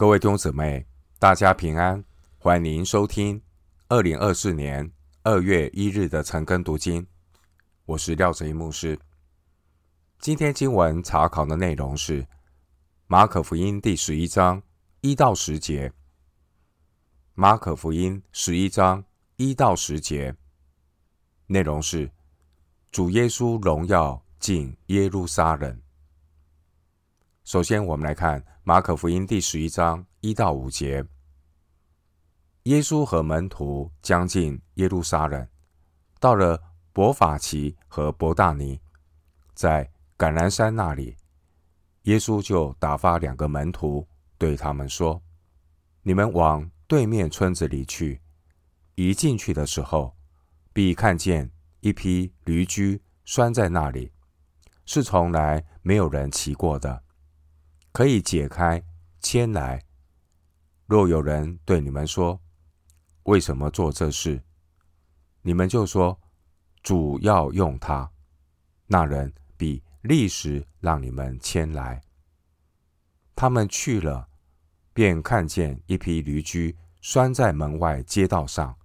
各位弟兄姊妹，大家平安，欢迎收听二零二四年二月一日的晨更读经。我是廖哲一牧师。今天经文查考的内容是马可福音第十一章一到十节。马可福音十一章一到十节内容是主耶稣荣耀进耶路撒冷。首先，我们来看马可福音第十一章一到五节。耶稣和门徒将近耶路撒冷，到了伯法其和伯大尼，在橄榄山那里，耶稣就打发两个门徒，对他们说：“你们往对面村子里去。一进去的时候，必看见一匹驴驹拴在那里，是从来没有人骑过的。”可以解开，牵来。若有人对你们说：“为什么做这事？”你们就说：“主要用它。”那人比立时让你们牵来。他们去了，便看见一匹驴驹拴在门外街道上，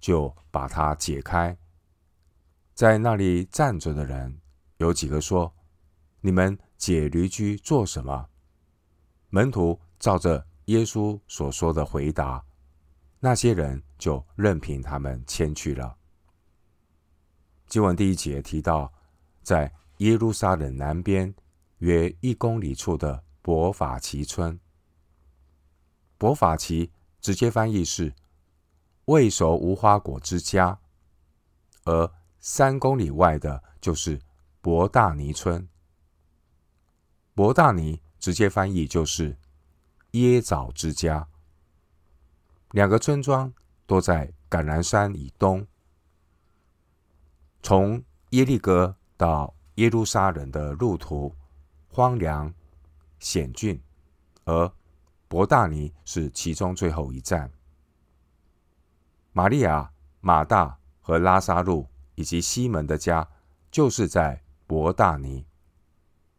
就把它解开。在那里站着的人有几个说：“你们。”解驴驹做什么？门徒照着耶稣所说的回答，那些人就任凭他们牵去了。经文第一节提到，在耶路撒冷南边约一公里处的伯法其村。伯法其直接翻译是未熟无花果之家，而三公里外的就是伯大尼村。伯大尼直接翻译就是椰枣之家。两个村庄都在橄榄山以东。从耶利哥到耶路撒冷的路途荒凉险峻，而伯大尼是其中最后一站。玛利亚、马大和拉撒路以及西门的家就是在伯大尼。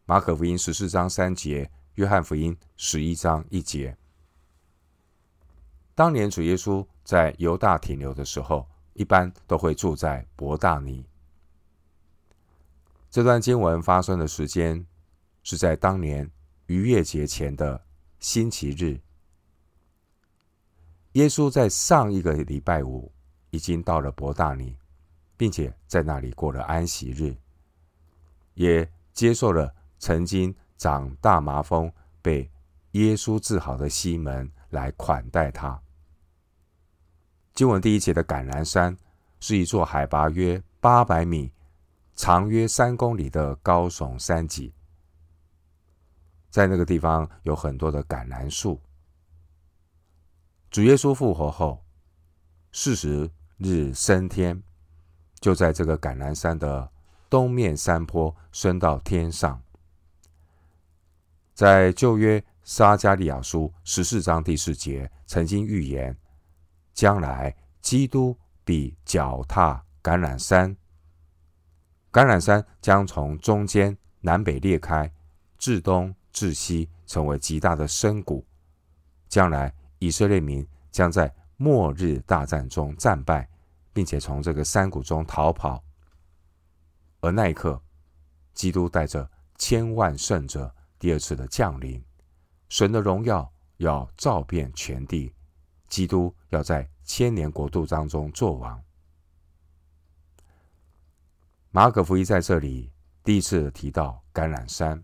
马可福音十四章三节，约翰福音十一章一节。当年主耶稣在犹大停留的时候，一般都会住在伯大尼。这段经文发生的时间是在当年逾越节前的星期日。耶稣在上一个礼拜五已经到了伯大尼，并且在那里过了安息日，也接受了。曾经长大麻风、被耶稣治好的西门来款待他。经文第一节的橄榄山是一座海拔约八百米、长约三公里的高耸山脊，在那个地方有很多的橄榄树。主耶稣复活后四十日升天，就在这个橄榄山的东面山坡升到天上。在旧约撒迦利亚书十四章第四节曾经预言，将来基督必脚踏橄榄山，橄榄山将从中间南北裂开，至东至西成为极大的深谷。将来以色列民将在末日大战中战败，并且从这个山谷中逃跑。而那一刻，基督带着千万圣者。第二次的降临，神的荣耀要照遍全地，基督要在千年国度当中作王。马可福音在这里第一次提到橄榄山，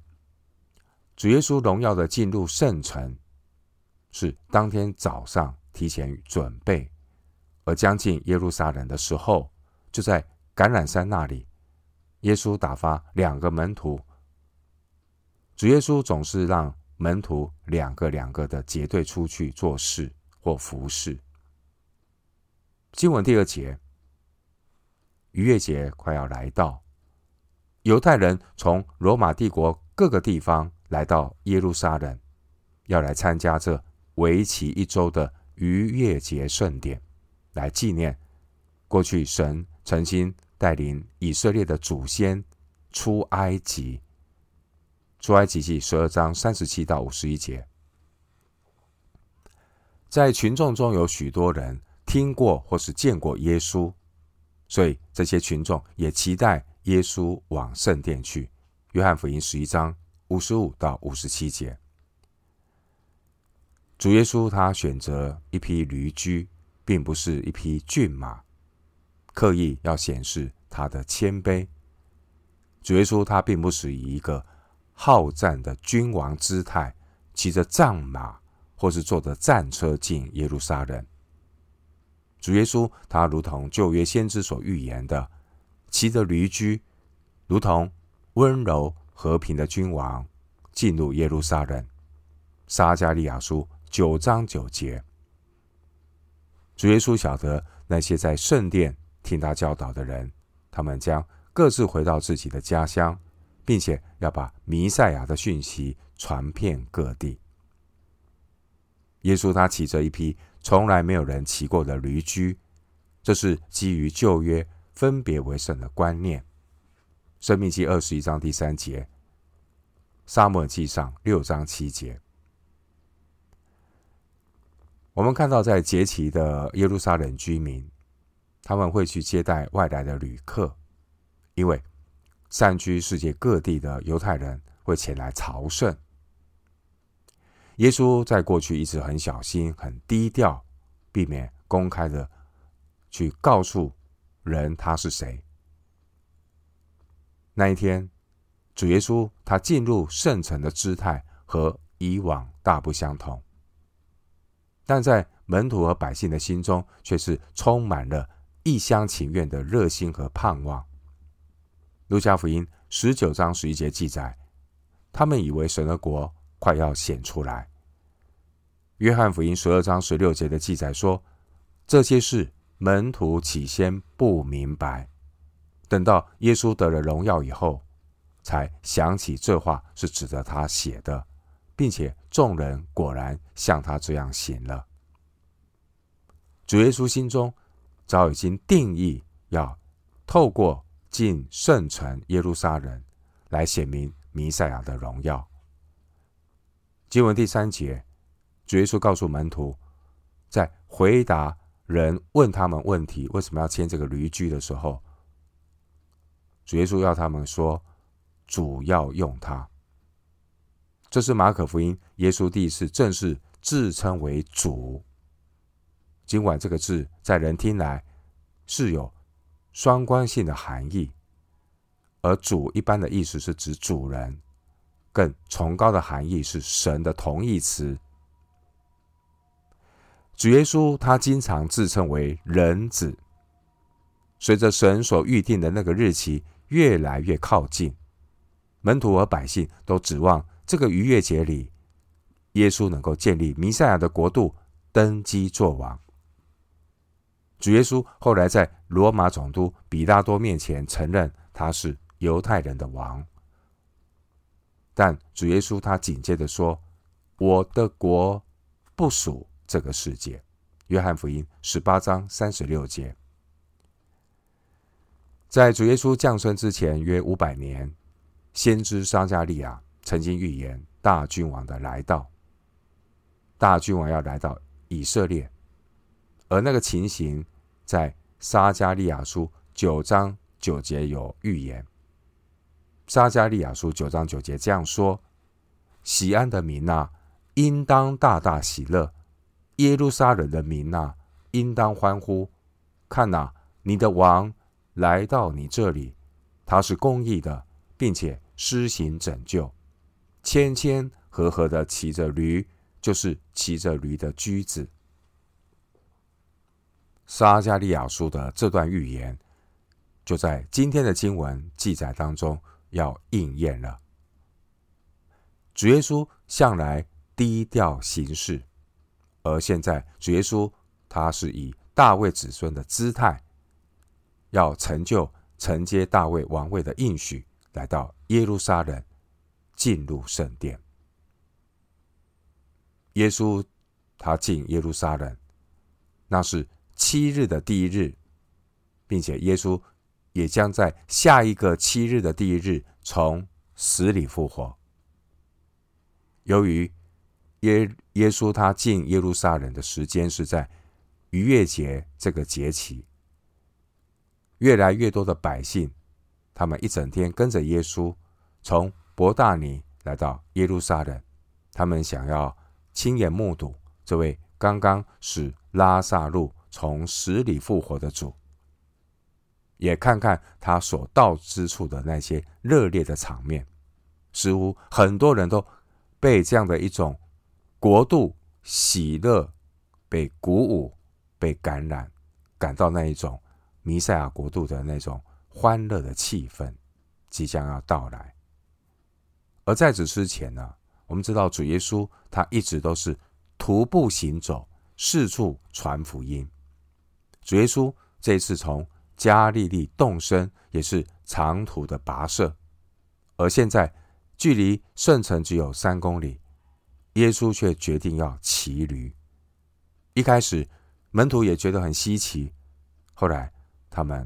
主耶稣荣耀的进入圣城是当天早上提前准备，而将近耶路撒冷的时候，就在橄榄山那里，耶稣打发两个门徒。主耶稣总是让门徒两个两个的结队出去做事或服侍。经文第二节，逾越节快要来到，犹太人从罗马帝国各个地方来到耶路撒冷，要来参加这为期一周的逾越节盛典，来纪念过去神曾经带领以色列的祖先出埃及。出埃及记十二章三十七到五十一节，在群众中有许多人听过或是见过耶稣，所以这些群众也期待耶稣往圣殿去。约翰福音十一章五十五到五十七节，主耶稣他选择一匹驴驹，并不是一匹骏马，刻意要显示他的谦卑。主耶稣他并不是以一个好战的君王姿态，骑着战马或是坐着战车进耶路撒冷。主耶稣他如同旧约先知所预言的，骑着驴驹，如同。温柔和平的君王进入耶路撒冷。撒迦利亚书九章九节，主耶稣晓得那些在圣殿听他教导的人，他们将各自回到自己的家乡，并且要把弥赛亚的讯息传遍各地。耶稣他骑着一匹从来没有人骑过的驴驹，这是基于旧约分别为圣的观念。生命记二十一章第三节，撒母耳记上六章七节，我们看到在节期的耶路撒冷居民，他们会去接待外来的旅客，因为散居世界各地的犹太人会前来朝圣。耶稣在过去一直很小心、很低调，避免公开的去告诉人他是谁。那一天，主耶稣他进入圣城的姿态和以往大不相同，但在门徒和百姓的心中却是充满了一厢情愿的热心和盼望。路加福音十九章十一节记载，他们以为神的国快要显出来。约翰福音十二章十六节的记载说，这些事门徒起先不明白。等到耶稣得了荣耀以后，才想起这话是指着他写的，并且众人果然像他这样行了。主耶稣心中早已经定义，要透过进圣城耶路撒冷来显明弥赛亚的荣耀。经文第三节，主耶稣告诉门徒，在回答人问他们问题，为什么要牵这个驴驹的时候，主耶稣要他们说：“主要用它。”这是马可福音耶稣第一次正式自称为主。尽管这个字在人听来是有双关性的含义，而“主”一般的意思是指主人，更崇高的含义是神的同义词。主耶稣他经常自称为人子。随着神所预定的那个日期。越来越靠近，门徒和百姓都指望这个逾越节里，耶稣能够建立弥赛亚的国度，登基作王。主耶稣后来在罗马总督比拉多面前承认他是犹太人的王，但主耶稣他紧接着说：“我的国不属这个世界。”约翰福音十八章三十六节。在主耶稣降生之前约五百年，先知撒迦利亚曾经预言大君王的来到。大君王要来到以色列，而那个情形在撒迦利亚书九章九节有预言。撒迦利亚书九章九节这样说：“锡安的民呐，应当大大喜乐；耶路撒冷的民呐，应当欢呼。看呐，你的王。”来到你这里，他是公义的，并且施行拯救，谦谦和和的骑着驴，就是骑着驴的驹子。撒迦利亚书的这段预言，就在今天的经文记载当中要应验了。主耶稣向来低调行事，而现在主耶稣他是以大卫子孙的姿态。要成就承接大卫王位的应许，来到耶路撒冷，进入圣殿。耶稣他进耶路撒冷，那是七日的第一日，并且耶稣也将在下一个七日的第一日从死里复活。由于耶耶稣他进耶路撒冷的时间是在逾越节这个节期，越来越多的百姓，他们一整天跟着耶稣从伯大尼来到耶路撒冷，他们想要亲眼目睹这位刚刚使拉萨路从死里复活的主，也看看他所到之处的那些热烈的场面。似乎很多人都被这样的一种国度喜乐被鼓舞、被感染，感到那一种弥赛亚国度的那种欢乐的气氛即将要到来。而在此之前呢，我们知道主耶稣他一直都是徒步行走，四处传福音。主耶稣这次从加利利动身，也是长途的跋涉，而现在。距离圣城只有三公里，耶稣却决定要骑驴。一开始，门徒也觉得很稀奇，后来他们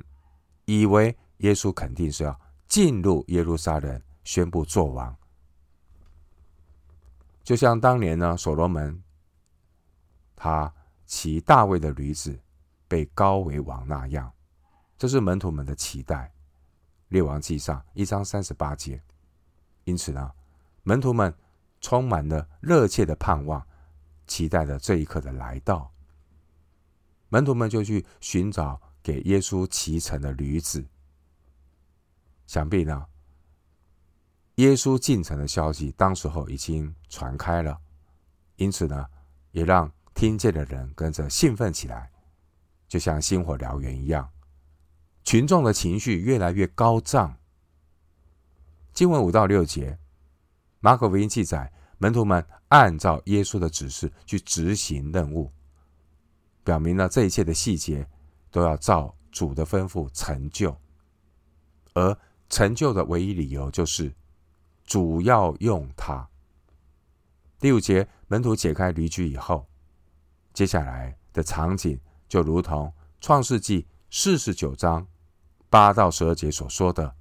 以为耶稣肯定是要进入耶路撒冷宣布作王，就像当年呢，所罗门他骑大卫的驴子被高为王那样，这是门徒们的期待。列王记上一章三十八节。因此呢，门徒们充满了热切的盼望，期待着这一刻的来到。门徒们就去寻找给耶稣骑乘的驴子。想必呢，耶稣进城的消息当时候已经传开了，因此呢，也让听见的人跟着兴奋起来，就像星火燎原一样，群众的情绪越来越高涨。经文五到六节，马可福音记载，门徒们按照耶稣的指示去执行任务，表明了这一切的细节都要照主的吩咐成就，而成就的唯一理由就是主要用它。第五节，门徒解开驴駒以后，接下来的场景就如同创世纪四十九章八到十二节所说的。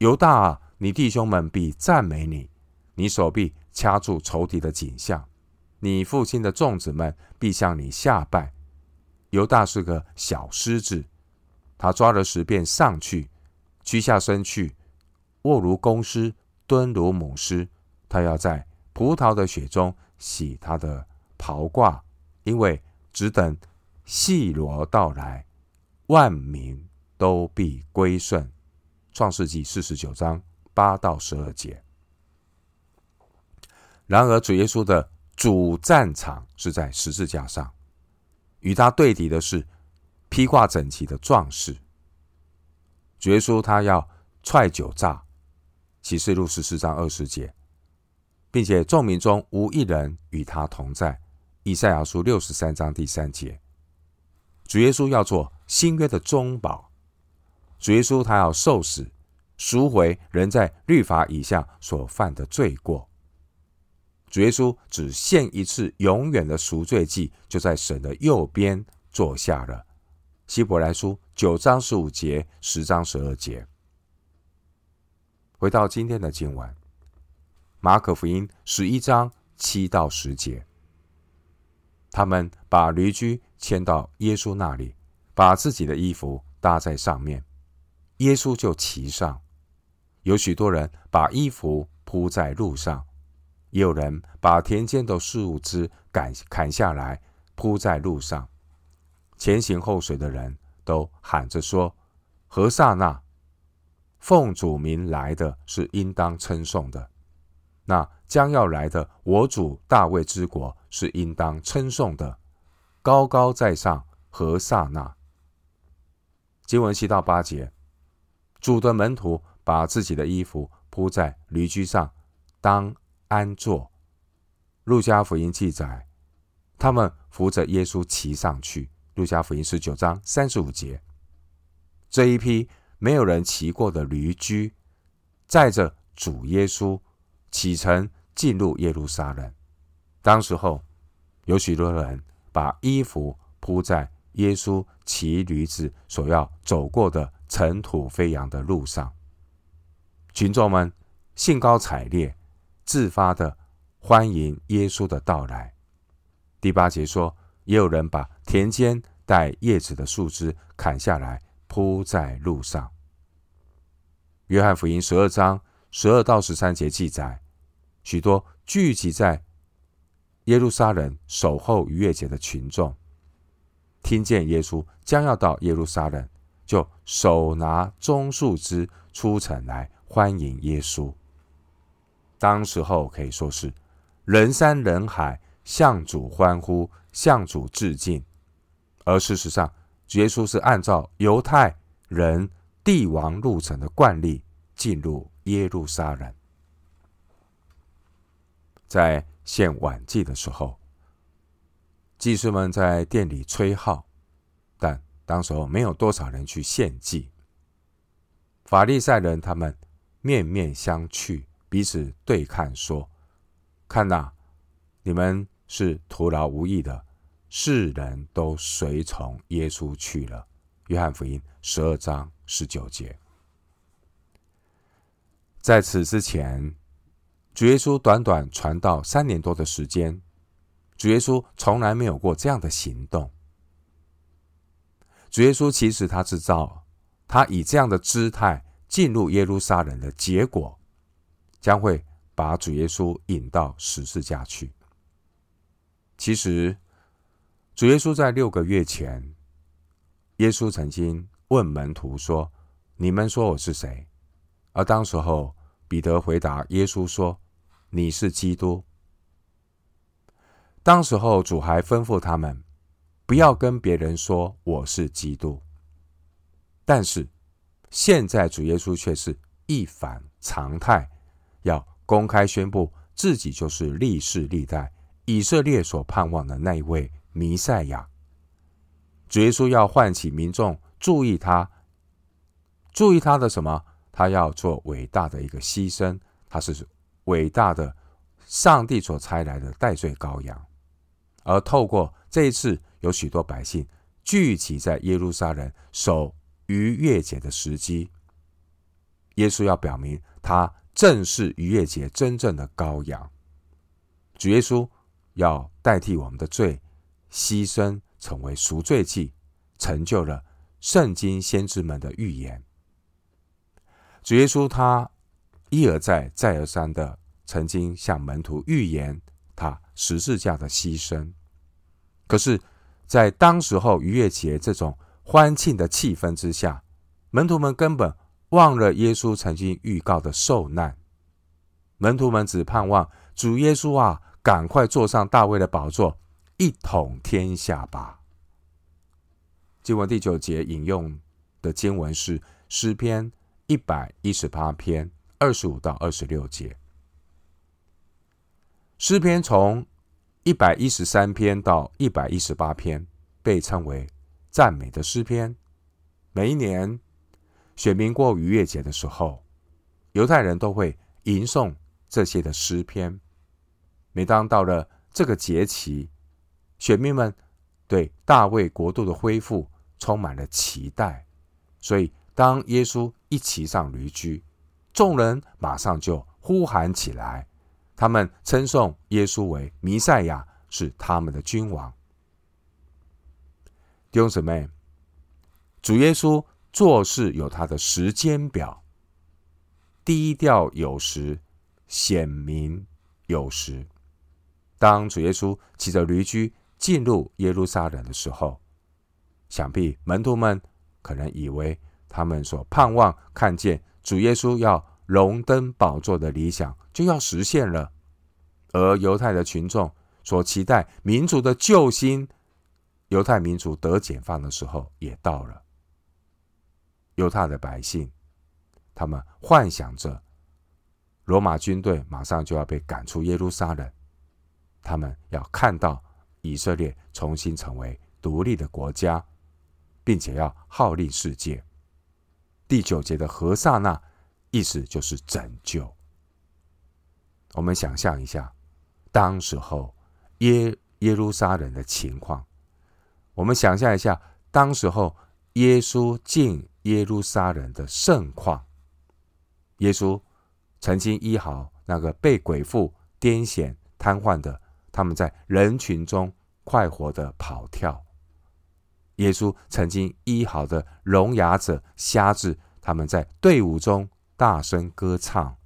犹大啊，你弟兄们必赞美你，你手臂掐住仇敌的颈项，你父亲的众子们必向你下拜。犹大是个小狮子，他抓了石便上去，屈下身去，卧如公狮，蹲如母狮。他要在葡萄的血中洗他的袍褂，因为只等细罗到来，万民都必归顺。创世纪四十九章八到十二节。然而，主耶稣的主战场是在十字架上，与他对敌的是披挂整齐的壮士。主耶稣他要踹酒炸，启示录十四章二十节，并且众民中无一人与他同在。以赛亚书六十三章第三节，主耶稣要做新约的中保。主耶稣他要受死，赎回人在律法以下所犯的罪过。主耶稣只献一次永远的赎罪祭，就在神的右边坐下了。希伯来书九章十五节、十章十二节。回到今天的经文，马可福音十一章七到十节，他们把驴驹牵到耶稣那里，把自己的衣服搭在上面。耶稣就骑上，有许多人把衣服铺在路上，也有人把田间的树枝砍砍下来铺在路上。前行后随的人都喊着说：“和散那，奉主名来的是应当称颂的；那将要来的我主大卫之国是应当称颂的。高高在上，和刹那。”经文七到八节。主的门徒把自己的衣服铺在驴驹上，当安坐。路加福音记载，他们扶着耶稣骑上去。路加福音十九章三十五节，这一批没有人骑过的驴驹，载着主耶稣启程进入耶路撒冷。当时候，有许多人把衣服铺在耶稣骑驴子所要走过的。尘土飞扬的路上，群众们兴高采烈、自发的欢迎耶稣的到来。第八节说，也有人把田间带叶子的树枝砍下来铺在路上。约翰福音十二章十二到十三节记载，许多聚集在耶路撒冷守候逾越节的群众，听见耶稣将要到耶路撒冷，就手拿棕树枝出城来欢迎耶稣。当时候可以说是人山人海，向主欢呼，向主致敬。而事实上，耶稣是按照犹太人帝王入城的惯例进入耶路撒冷。在献晚祭的时候，祭司们在殿里吹号，但当时候没有多少人去献祭。法利赛人他们面面相觑，彼此对看，说：“看哪，你们是徒劳无益的，世人都随从耶稣去了。”约翰福音十二章十九节。在此之前，主耶稣短短传道三年多的时间，主耶稣从来没有过这样的行动。主耶稣其实他知道，他以这样的姿态进入耶路撒冷的结果，将会把主耶稣引到十字架去。其实，主耶稣在六个月前，耶稣曾经问门徒说：“你们说我是谁？”而当时候，彼得回答耶稣说。你是基督。当时候，主还吩咐他们不要跟别人说我是基督。但是现在，主耶稣却是一反常态，要公开宣布自己就是历世历代以色列所盼望的那一位弥赛亚。主耶稣要唤起民众注意他，注意他的什么？他要做伟大的一个牺牲，他是。伟大的上帝所差来的代罪羔羊，而透过这一次，有许多百姓聚集在耶路撒冷守逾越节的时机，耶稣要表明他正是逾越节真正的羔羊。主耶稣要代替我们的罪，牺牲成为赎罪祭，成就了圣经先知们的预言。主耶稣他。一而再、再而三的曾经向门徒预言他十字架的牺牲，可是，在当时候逾越节这种欢庆的气氛之下，门徒们根本忘了耶稣曾经预告的受难。门徒们只盼望主耶稣啊，赶快坐上大卫的宝座，一统天下吧。经文第九节引用的经文是诗篇一百一十八篇。二十五到二十六节，诗篇从一百一十三篇到一百一十八篇被称为赞美的诗篇。每一年选民过逾越节的时候，犹太人都会吟诵这些的诗篇。每当到了这个节期，选民们对大卫国度的恢复充满了期待，所以当耶稣一骑上驴驹。众人马上就呼喊起来，他们称颂耶稣为弥赛亚，是他们的君王。弟兄姊妹，主耶稣做事有他的时间表，低调有时，显明有时。当主耶稣骑着驴驹进入耶路撒冷的时候，想必门徒们可能以为他们所盼望看见。主耶稣要荣登宝座的理想就要实现了，而犹太的群众所期待民族的救星，犹太民族得解放的时候也到了。犹太的百姓，他们幻想着罗马军队马上就要被赶出耶路撒冷，他们要看到以色列重新成为独立的国家，并且要号令世界。第九节的和撒那，意思就是拯救。我们想象一下，当时候耶耶路撒冷的情况。我们想象一下，当时候耶稣进耶路撒冷的盛况。耶稣曾经医好那个被鬼附癫痫瘫痪的，他们在人群中快活地跑跳。耶稣曾经医好的聋哑者、瞎子，他们在队伍中大声歌唱。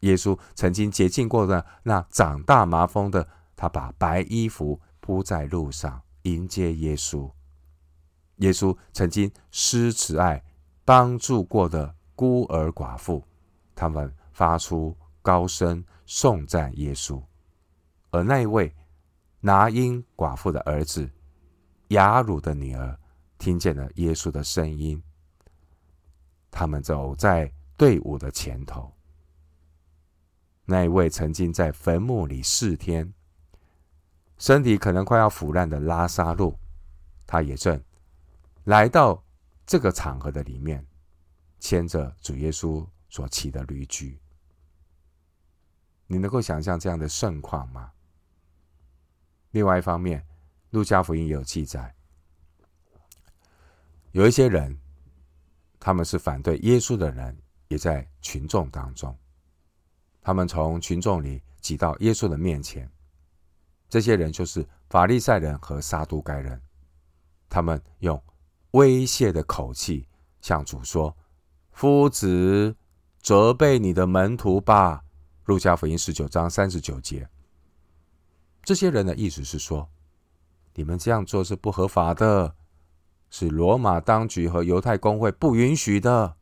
耶稣曾经洁净过的那长大麻风的，他把白衣服铺在路上迎接耶稣。耶稣曾经施慈爱帮助过的孤儿寡妇，他们发出高声颂赞耶稣。而那一位拿因寡妇的儿子雅鲁的女儿，听见了耶稣的声音，他们走在队伍的前头。那一位曾经在坟墓里四天，身体可能快要腐烂的拉撒路，他也正来到这个场合的里面，牵着主耶稣所骑的驴驹。你能够想象这样的盛况吗？另外一方面，路加福音也有记载，有一些人，他们是反对耶稣的人，也在群众当中。他们从群众里挤到耶稣的面前，这些人就是法利赛人和撒都该人。他们用威胁的口气向主说：“夫子，责备你的门徒吧。”路加福音十九章三十九节。这些人的意思是说：“你们这样做是不合法的，是罗马当局和犹太公会不允许的。”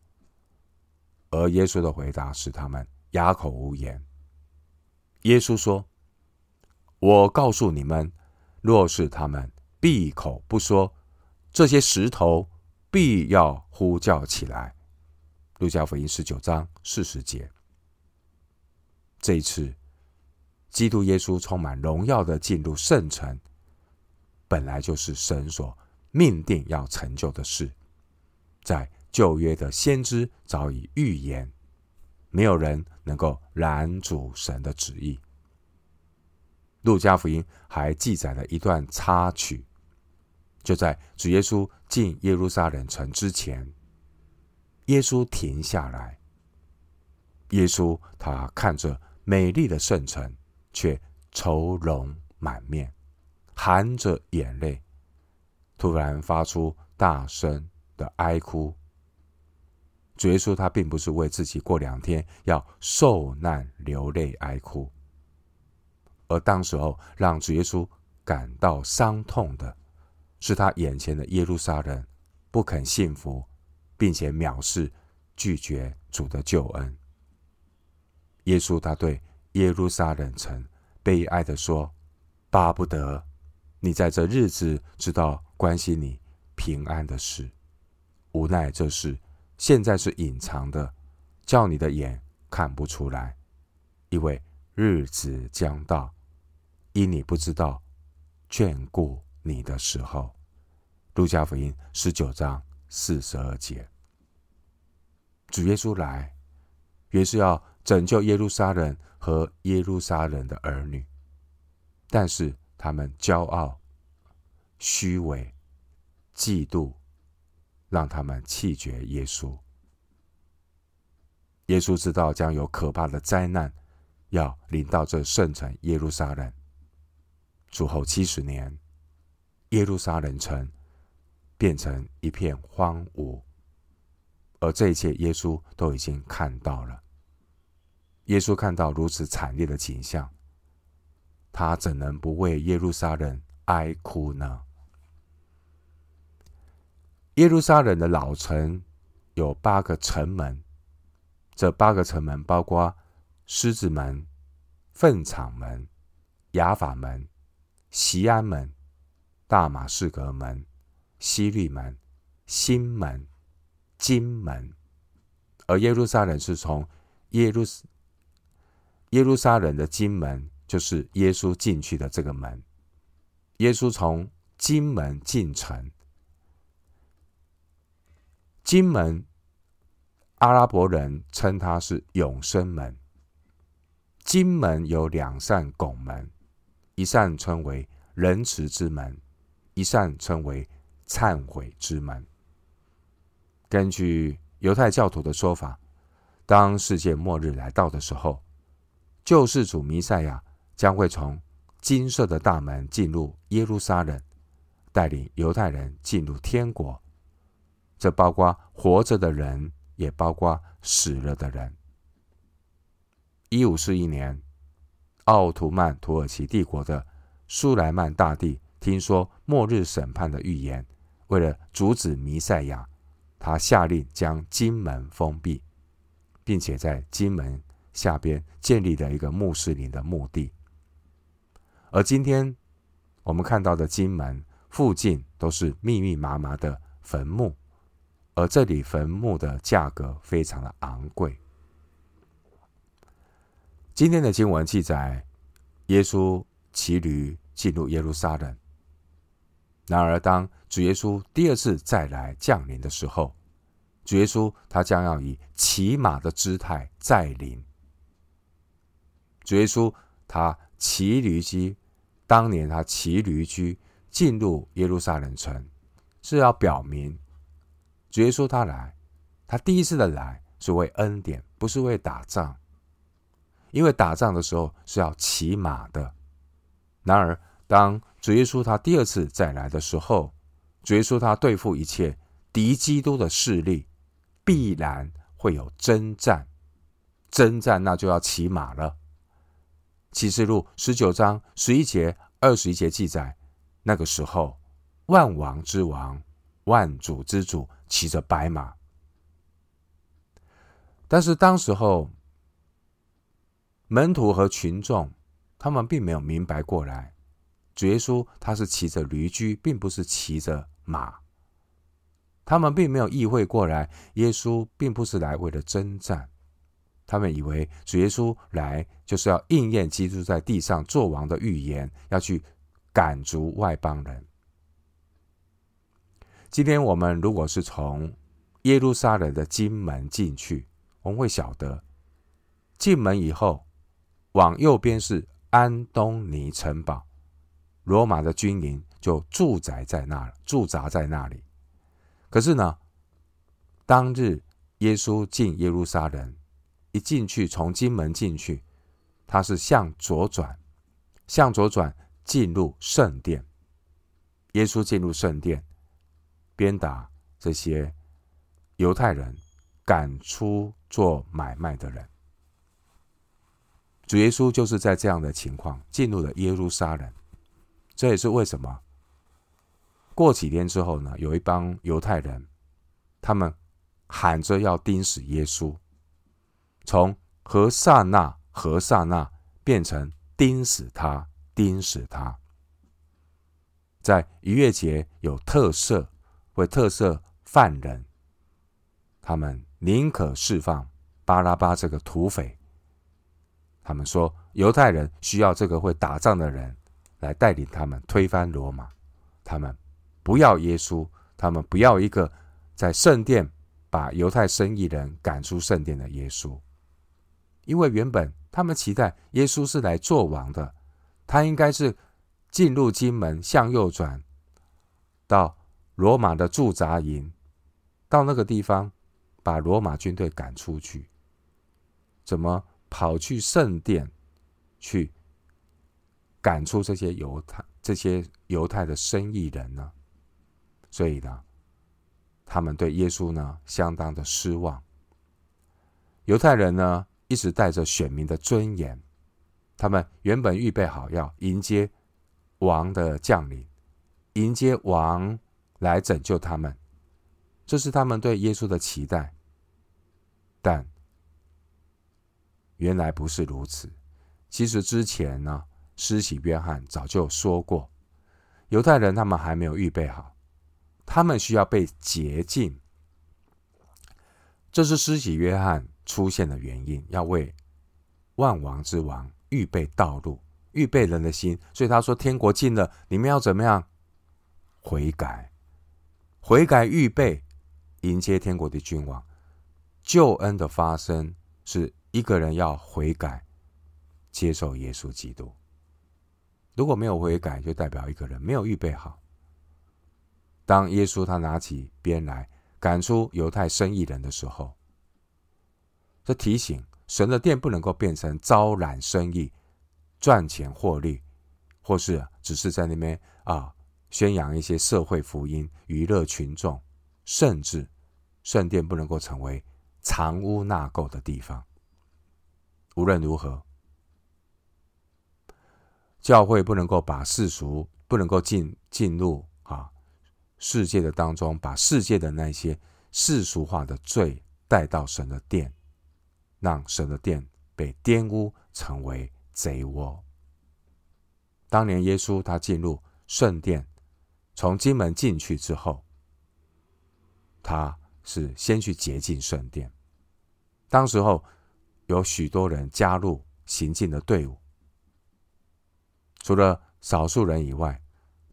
而耶稣的回答使他们哑口无言。耶稣说：“我告诉你们，若是他们闭口不说，这些石头必要呼叫起来。”路加福音十九章四十节。这一次，基督耶稣充满荣耀的进入圣城，本来就是神所命定要成就的事，在旧约的先知早已预言。没有人能够拦阻神的旨意。路加福音还记载了一段插曲，就在主耶稣进耶路撒冷城之前，耶稣停下来。耶稣他看着美丽的圣城，却愁容满面，含着眼泪，突然发出大声的哀哭。主耶稣他并不是为自己过两天要受难流泪哀哭，而当时候让主耶稣感到伤痛的，是他眼前的耶路撒冷不肯信服，并且藐视拒绝主的救恩。耶稣他对耶路撒冷城悲哀地说：“巴不得你在这日子知道关心你平安的事，无奈这事。”现在是隐藏的，叫你的眼看不出来，因为日子将到，因你不知道眷顾你的时候。路加福音十九章四十二节，主耶稣来，原是要拯救耶路撒冷和耶路撒冷的儿女，但是他们骄傲、虚伪、嫉妒。让他们弃绝耶稣。耶稣知道将有可怕的灾难要临到这圣城耶路撒冷。主后七十年，耶路撒冷城变成一片荒芜，而这一切耶稣都已经看到了。耶稣看到如此惨烈的景象，他怎能不为耶路撒冷哀哭呢？耶路撒冷的老城有八个城门，这八个城门包括狮子门、粪场门、雅法门、西安门、大马士革门、西律门、新门、金门。而耶路撒冷是从耶路耶路撒冷的金门，就是耶稣进去的这个门。耶稣从金门进城。金门，阿拉伯人称它是永生门。金门有两扇拱门，一扇称为仁慈之门，一扇称为忏悔之门。根据犹太教徒的说法，当世界末日来到的时候，救世主弥赛亚将会从金色的大门进入耶路撒冷，带领犹太人进入天国。这包括活着的人，也包括死了的人。一五四一年，奥图曼土耳其帝国的苏莱曼大帝听说末日审判的预言，为了阻止弥赛亚，他下令将金门封闭，并且在金门下边建立了一个穆斯林的墓地。而今天我们看到的金门附近都是密密麻麻的坟墓。而这里坟墓的价格非常的昂贵。今天的经文记载，耶稣骑驴进入耶路撒冷。然而，当主耶稣第二次再来降临的时候，主耶稣他将要以骑马的姿态再临。主耶稣他骑驴駒，当年他骑驴驹进入耶路撒冷城，是要表明。主耶稣他来，他第一次的来是为恩典，不是为打仗。因为打仗的时候是要骑马的。然而，当主耶稣他第二次再来的时候，主耶稣他对付一切敌基督的势力，必然会有征战。征战那就要骑马了。启示录十九章十一节、二十一节记载，那个时候，万王之王。万主之主骑着白马，但是当时候门徒和群众他们并没有明白过来，主耶稣他是骑着驴驹，并不是骑着马。他们并没有意会过来，耶稣并不是来为了征战。他们以为主耶稣来就是要应验基督在地上作王的预言，要去赶逐外邦人。今天我们如果是从耶路撒冷的金门进去，我们会晓得，进门以后，往右边是安东尼城堡，罗马的军营就驻宅在那，驻扎在那里。可是呢，当日耶稣进耶路撒冷，一进去从金门进去，他是向左转，向左转进入圣殿。耶稣进入圣殿。鞭打这些犹太人，赶出做买卖的人。主耶稣就是在这样的情况进入了耶路撒冷。这也是为什么过几天之后呢，有一帮犹太人，他们喊着要钉死耶稣，从和散那和散那变成钉死他，钉死他。在逾越节有特赦。为特赦犯人，他们宁可释放巴拉巴这个土匪。他们说，犹太人需要这个会打仗的人来带领他们推翻罗马。他们不要耶稣，他们不要一个在圣殿把犹太生意人赶出圣殿的耶稣，因为原本他们期待耶稣是来做王的，他应该是进入金门向右转到。罗马的驻扎营，到那个地方把罗马军队赶出去，怎么跑去圣殿去赶出这些犹太这些犹太的生意人呢？所以呢，他们对耶稣呢相当的失望。犹太人呢一直带着选民的尊严，他们原本预备好要迎接王的降临，迎接王。来拯救他们，这是他们对耶稣的期待。但原来不是如此。其实之前呢，施洗约翰早就说过，犹太人他们还没有预备好，他们需要被洁净。这是施洗约翰出现的原因，要为万王之王预备道路，预备人的心。所以他说：“天国近了，你们要怎么样？悔改。”悔改，预备迎接天国的君王。救恩的发生是一个人要悔改，接受耶稣基督。如果没有悔改，就代表一个人没有预备好。当耶稣他拿起鞭来赶出犹太生意人的时候，这提醒神的殿不能够变成招揽生意、赚钱获利，或是只是在那边啊宣扬一些社会福音、娱乐群众，甚至圣殿不能够成为藏污纳垢的地方。无论如何，教会不能够把世俗不能够进进入啊世界的当中，把世界的那些世俗化的罪带到神的殿，让神的殿被玷污，成为贼窝。当年耶稣他进入圣殿，从金门进去之后，他是先去洁净圣殿。当时候有许多人加入行进的队伍，除了少数人以外，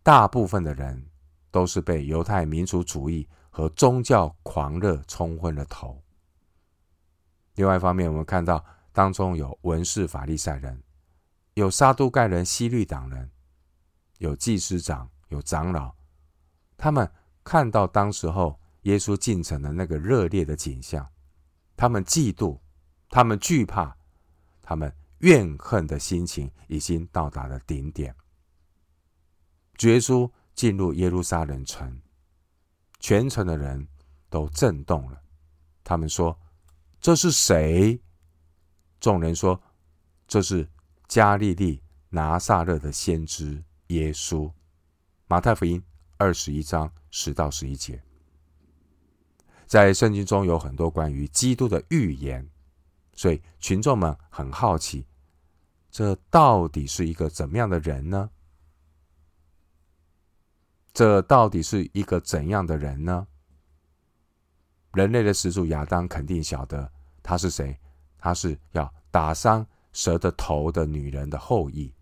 大部分的人都是被犹太民族主义和宗教狂热冲昏了头。另外一方面，我们看到当中有文士法利赛人。有撒都盖人、西律党人，有祭司长、有长老，他们看到当时候耶稣进城的那个热烈的景象，他们嫉妒，他们惧怕，他们怨恨的心情已经到达了顶点。耶稣进入耶路撒冷城，全城的人都震动了。他们说：“这是谁？”众人说：“这是。”加利利拿撒勒的先知耶稣，马太福音二十一章十到十一节，在圣经中有很多关于基督的预言，所以群众们很好奇，这到底是一个怎么样的人呢？这到底是一个怎样的人呢？人类的始祖亚当肯定晓得他是谁，他是要打伤。蛇的头的女人的后裔，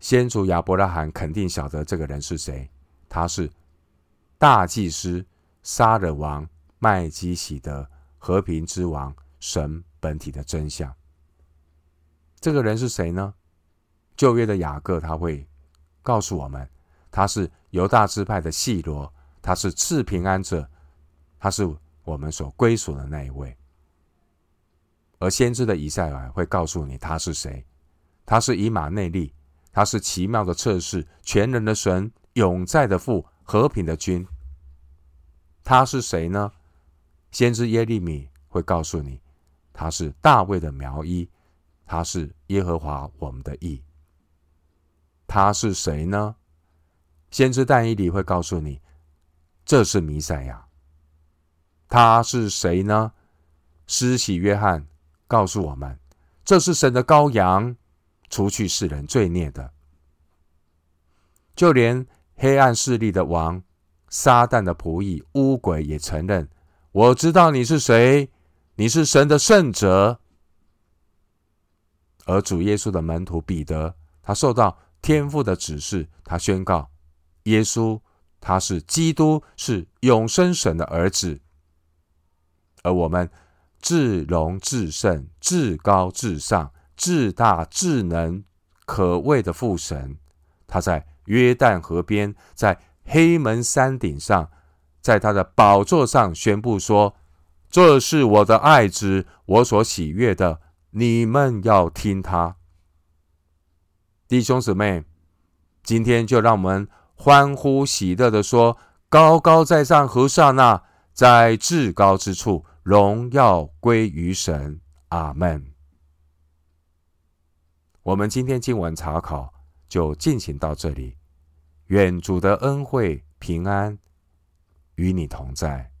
先祖亚伯拉罕肯定晓得这个人是谁，他是大祭司杀人王麦基洗德，和平之王，神本体的真相。这个人是谁呢？旧约的雅各他会告诉我们，他是犹大支派的细罗，他是赐平安者，他是我们所归属的那一位。而先知的以赛亚会告诉你他是谁，他是以马内利，他是奇妙的测试，全能的神，永在的父，和平的君。他是谁呢？先知耶利米会告诉你，他是大卫的苗裔，他是耶和华我们的义。他是谁呢？先知但以理会告诉你，这是弥赛亚。他是谁呢？施洗约翰。告诉我们，这是神的羔羊，除去世人罪孽的。就连黑暗势力的王撒旦的仆役污鬼也承认：“我知道你是谁，你是神的圣者。”而主耶稣的门徒彼得，他受到天父的指示，他宣告：“耶稣，他是基督，是永生神的儿子。”而我们。至荣至圣、至高至上、至大至能、可畏的父神，他在约旦河边，在黑门山顶上，在他的宝座上宣布说：“这是我的爱子，我所喜悦的，你们要听他。”弟兄姊妹，今天就让我们欢呼喜乐的说：“高高在上，何沙那，在至高之处。”荣耀归于神，阿门。我们今天经文查考就进行到这里，愿主的恩惠平安与你同在。